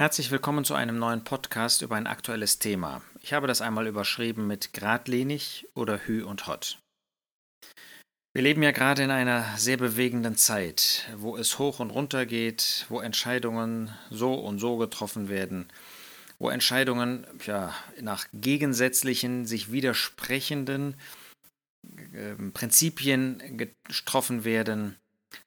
Herzlich willkommen zu einem neuen Podcast über ein aktuelles Thema. Ich habe das einmal überschrieben mit Gradlinig oder Hü und Hot. Wir leben ja gerade in einer sehr bewegenden Zeit, wo es hoch und runter geht, wo Entscheidungen so und so getroffen werden, wo Entscheidungen ja, nach gegensätzlichen, sich widersprechenden äh, Prinzipien getroffen werden,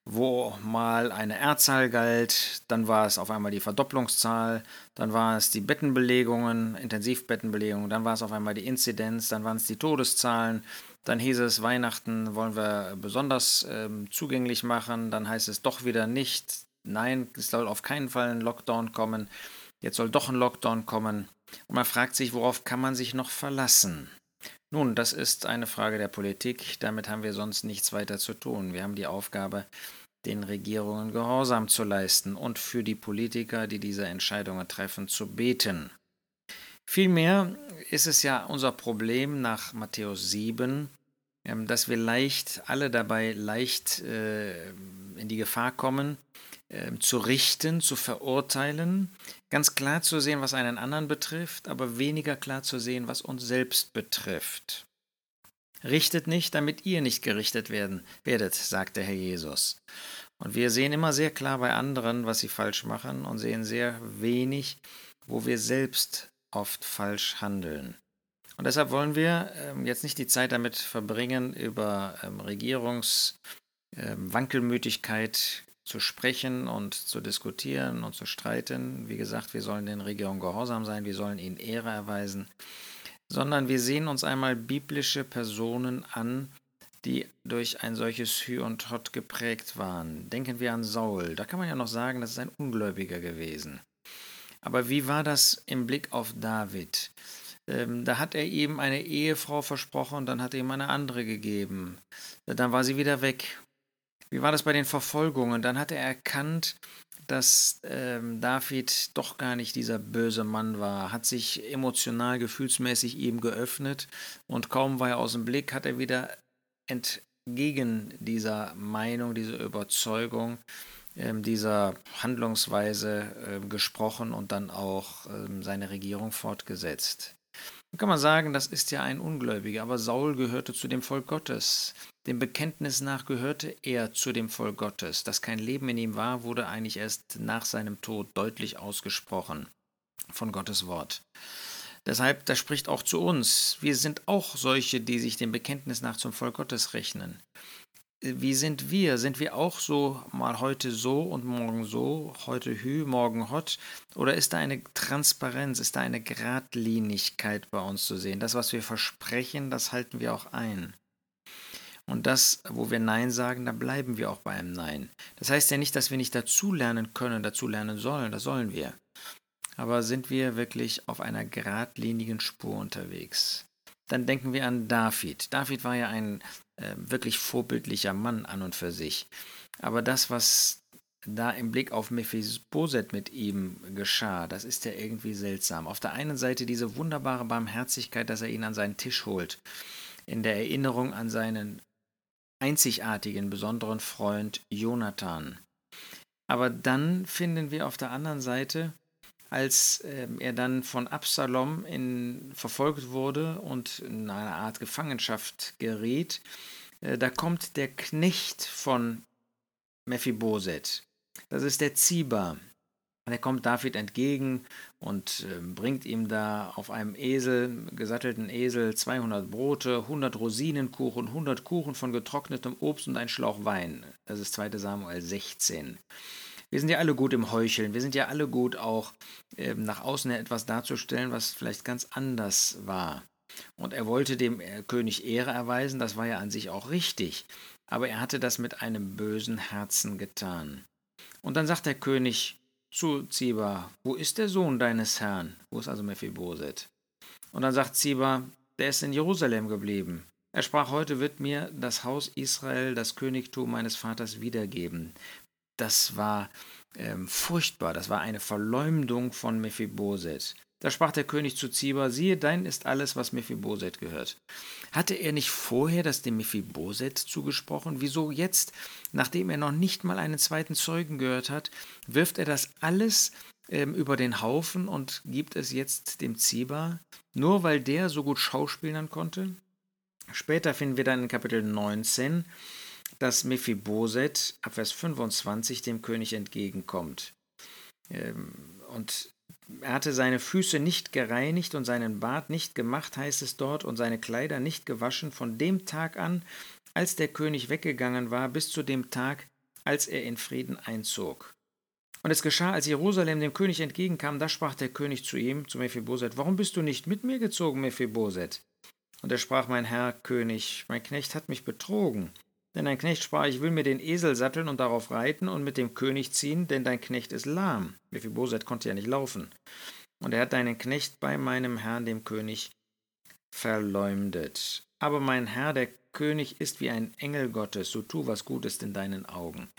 wo mal eine R-Zahl galt, dann war es auf einmal die Verdopplungszahl, dann war es die Bettenbelegungen, Intensivbettenbelegungen, dann war es auf einmal die Inzidenz, dann waren es die Todeszahlen, dann hieß es, Weihnachten wollen wir besonders ähm, zugänglich machen, dann heißt es doch wieder nicht, nein, es soll auf keinen Fall ein Lockdown kommen, jetzt soll doch ein Lockdown kommen. Und man fragt sich, worauf kann man sich noch verlassen? Nun, das ist eine Frage der Politik, damit haben wir sonst nichts weiter zu tun. Wir haben die Aufgabe, den Regierungen Gehorsam zu leisten und für die Politiker, die diese Entscheidungen treffen, zu beten. Vielmehr ist es ja unser Problem nach Matthäus 7, ähm, dass wir leicht, alle dabei leicht äh, in die Gefahr kommen, ähm, zu richten, zu verurteilen, ganz klar zu sehen, was einen anderen betrifft, aber weniger klar zu sehen, was uns selbst betrifft. Richtet nicht, damit ihr nicht gerichtet werden werdet, sagte Herr Jesus. Und wir sehen immer sehr klar bei anderen, was sie falsch machen und sehen sehr wenig, wo wir selbst oft falsch handeln. Und deshalb wollen wir ähm, jetzt nicht die Zeit damit verbringen, über ähm, Regierungswankelmütigkeit zu sprechen und zu diskutieren und zu streiten. Wie gesagt, wir sollen den Regierungen gehorsam sein, wir sollen ihnen Ehre erweisen, sondern wir sehen uns einmal biblische Personen an, die durch ein solches Hü und Hot geprägt waren. Denken wir an Saul. Da kann man ja noch sagen, das ist ein Ungläubiger gewesen. Aber wie war das im Blick auf David? Ähm, da hat er ihm eine Ehefrau versprochen, dann hat er ihm eine andere gegeben. Dann war sie wieder weg. Wie war das bei den Verfolgungen? Dann hat er erkannt, dass ähm, David doch gar nicht dieser böse Mann war, hat sich emotional, gefühlsmäßig ihm geöffnet und kaum war er aus dem Blick, hat er wieder entgegen dieser Meinung, dieser Überzeugung, ähm, dieser Handlungsweise äh, gesprochen und dann auch ähm, seine Regierung fortgesetzt. Kann man sagen, das ist ja ein Ungläubiger, aber Saul gehörte zu dem Volk Gottes. Dem Bekenntnis nach gehörte er zu dem Volk Gottes. Dass kein Leben in ihm war, wurde eigentlich erst nach seinem Tod deutlich ausgesprochen von Gottes Wort. Deshalb, das spricht auch zu uns. Wir sind auch solche, die sich dem Bekenntnis nach zum Volk Gottes rechnen. Wie sind wir? Sind wir auch so, mal heute so und morgen so, heute hü, morgen hot? Oder ist da eine Transparenz, ist da eine Gradlinigkeit bei uns zu sehen? Das, was wir versprechen, das halten wir auch ein. Und das, wo wir Nein sagen, da bleiben wir auch bei einem Nein. Das heißt ja nicht, dass wir nicht dazulernen können, dazulernen sollen, das sollen wir. Aber sind wir wirklich auf einer geradlinigen Spur unterwegs? Dann denken wir an David. David war ja ein äh, wirklich vorbildlicher Mann an und für sich. Aber das, was da im Blick auf Mephiboset mit ihm geschah, das ist ja irgendwie seltsam. Auf der einen Seite diese wunderbare Barmherzigkeit, dass er ihn an seinen Tisch holt, in der Erinnerung an seinen einzigartigen, besonderen Freund Jonathan. Aber dann finden wir auf der anderen Seite, als äh, er dann von Absalom in, verfolgt wurde und in eine Art Gefangenschaft geriet, äh, da kommt der Knecht von Mephiboset. Das ist der Ziba. Er kommt David entgegen und äh, bringt ihm da auf einem Esel, gesattelten Esel, 200 Brote, 100 Rosinenkuchen, 100 Kuchen von getrocknetem Obst und ein Schlauch Wein. Das ist 2 Samuel 16. Wir sind ja alle gut im Heucheln. Wir sind ja alle gut auch äh, nach außen etwas darzustellen, was vielleicht ganz anders war. Und er wollte dem äh, König Ehre erweisen, das war ja an sich auch richtig. Aber er hatte das mit einem bösen Herzen getan. Und dann sagt der König, zu Ziba, wo ist der Sohn deines Herrn? Wo ist also Mephiboset? Und dann sagt Ziba, der ist in Jerusalem geblieben. Er sprach, heute wird mir das Haus Israel, das Königtum meines Vaters wiedergeben. Das war ähm, furchtbar, das war eine Verleumdung von Mephiboset. Da sprach der König zu Ziba, siehe, dein ist alles, was Mephiboset gehört. Hatte er nicht vorher das dem Mephiboset zugesprochen? Wieso jetzt, nachdem er noch nicht mal einen zweiten Zeugen gehört hat, wirft er das alles ähm, über den Haufen und gibt es jetzt dem Ziba, nur weil der so gut schauspielern konnte. Später finden wir dann in Kapitel 19, dass Mephiboset ab Vers 25 dem König entgegenkommt. Ähm, und er hatte seine Füße nicht gereinigt und seinen Bart nicht gemacht, heißt es dort, und seine Kleider nicht gewaschen von dem Tag an, als der König weggegangen war, bis zu dem Tag, als er in Frieden einzog. Und es geschah, als Jerusalem dem König entgegenkam, da sprach der König zu ihm, zu Mephiboset, Warum bist du nicht mit mir gezogen, Mephiboset? Und er sprach, Mein Herr, König, mein Knecht hat mich betrogen. Denn dein Knecht sprach, ich will mir den Esel satteln und darauf reiten und mit dem König ziehen, denn dein Knecht ist lahm. Mephiboset konnte ja nicht laufen. Und er hat deinen Knecht bei meinem Herrn, dem König, verleumdet. Aber mein Herr, der König, ist wie ein Engel Gottes, so tu, was gut ist in deinen Augen.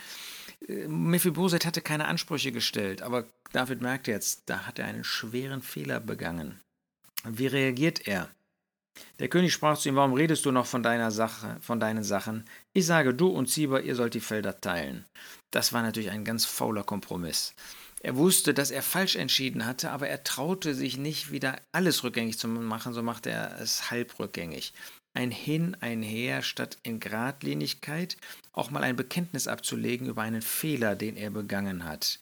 Äh, Mephiboset hatte keine Ansprüche gestellt, aber David merkte jetzt, da hat er einen schweren Fehler begangen. Wie reagiert er? Der König sprach zu ihm, warum redest du noch von deiner Sache, von deinen Sachen? Ich sage, du und Ziba, ihr sollt die Felder teilen. Das war natürlich ein ganz fauler Kompromiss. Er wusste, dass er falsch entschieden hatte, aber er traute sich nicht, wieder alles rückgängig zu machen, so machte er es halb rückgängig. Ein Hin, ein Her, statt in Gradlinigkeit auch mal ein Bekenntnis abzulegen über einen Fehler, den er begangen hat.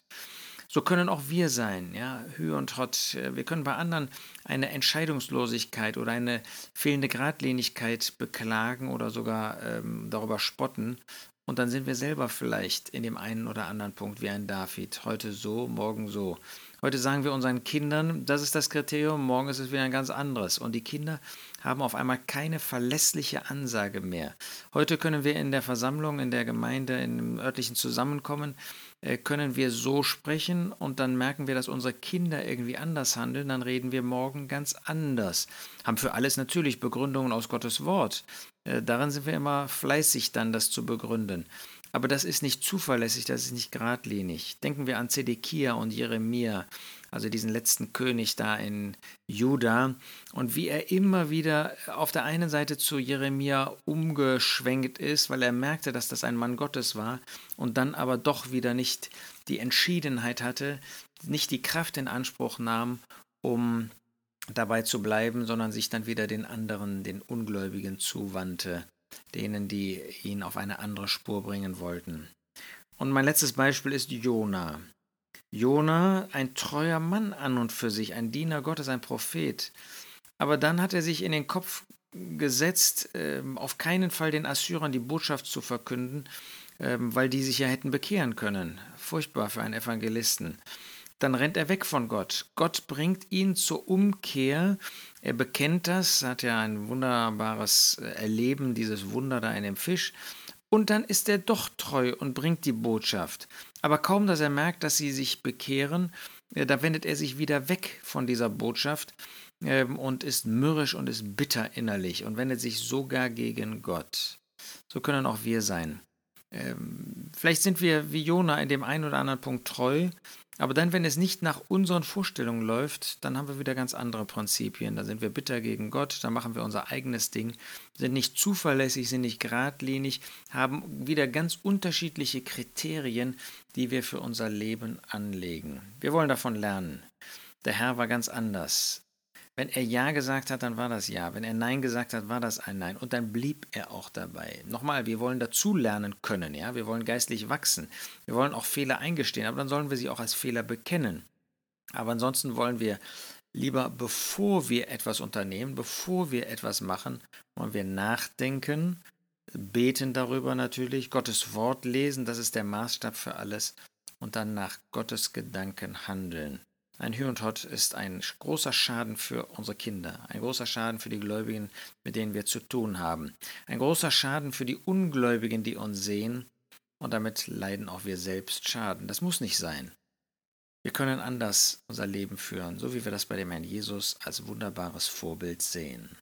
So können auch wir sein, ja, Hü und Hott. Wir können bei anderen eine Entscheidungslosigkeit oder eine fehlende Gradlinigkeit beklagen oder sogar ähm, darüber spotten. Und dann sind wir selber vielleicht in dem einen oder anderen Punkt wie ein David. Heute so, morgen so. Heute sagen wir unseren Kindern, das ist das Kriterium, morgen ist es wieder ein ganz anderes. Und die Kinder haben auf einmal keine verlässliche Ansage mehr. Heute können wir in der Versammlung, in der Gemeinde, im örtlichen Zusammenkommen äh, können wir so sprechen und dann merken wir, dass unsere Kinder irgendwie anders handeln, dann reden wir morgen ganz anders. Haben für alles natürlich Begründungen aus Gottes Wort. Äh, daran sind wir immer fleißig dann, das zu begründen. Aber das ist nicht zuverlässig, das ist nicht geradlinig. Denken wir an Zedekia und Jeremia, also diesen letzten König da in Juda, und wie er immer wieder auf der einen Seite zu Jeremia umgeschwenkt ist, weil er merkte, dass das ein Mann Gottes war, und dann aber doch wieder nicht die Entschiedenheit hatte, nicht die Kraft in Anspruch nahm, um dabei zu bleiben, sondern sich dann wieder den anderen, den Ungläubigen zuwandte denen, die ihn auf eine andere Spur bringen wollten. Und mein letztes Beispiel ist Jona. Jona, ein treuer Mann an und für sich, ein Diener Gottes, ein Prophet. Aber dann hat er sich in den Kopf gesetzt, ähm, auf keinen Fall den Assyrern die Botschaft zu verkünden, ähm, weil die sich ja hätten bekehren können. Furchtbar für einen Evangelisten dann rennt er weg von Gott. Gott bringt ihn zur Umkehr. Er bekennt das, hat ja ein wunderbares äh, Erleben, dieses Wunder da in dem Fisch. Und dann ist er doch treu und bringt die Botschaft. Aber kaum, dass er merkt, dass sie sich bekehren, äh, da wendet er sich wieder weg von dieser Botschaft ähm, und ist mürrisch und ist bitter innerlich und wendet sich sogar gegen Gott. So können auch wir sein. Ähm, vielleicht sind wir wie Jona in dem einen oder anderen Punkt treu, aber dann, wenn es nicht nach unseren Vorstellungen läuft, dann haben wir wieder ganz andere Prinzipien. Da sind wir bitter gegen Gott, da machen wir unser eigenes Ding, sind nicht zuverlässig, sind nicht geradlinig, haben wieder ganz unterschiedliche Kriterien, die wir für unser Leben anlegen. Wir wollen davon lernen. Der Herr war ganz anders. Wenn er Ja gesagt hat, dann war das Ja. Wenn er Nein gesagt hat, war das ein Nein. Und dann blieb er auch dabei. Nochmal, wir wollen dazulernen können, ja. Wir wollen geistlich wachsen. Wir wollen auch Fehler eingestehen, aber dann sollen wir sie auch als Fehler bekennen. Aber ansonsten wollen wir lieber, bevor wir etwas unternehmen, bevor wir etwas machen, wollen wir nachdenken, beten darüber natürlich, Gottes Wort lesen, das ist der Maßstab für alles, und dann nach Gottes Gedanken handeln. Ein Hü und Hott ist ein großer Schaden für unsere Kinder, ein großer Schaden für die Gläubigen, mit denen wir zu tun haben, ein großer Schaden für die Ungläubigen, die uns sehen, und damit leiden auch wir selbst Schaden. Das muss nicht sein. Wir können anders unser Leben führen, so wie wir das bei dem Herrn Jesus als wunderbares Vorbild sehen.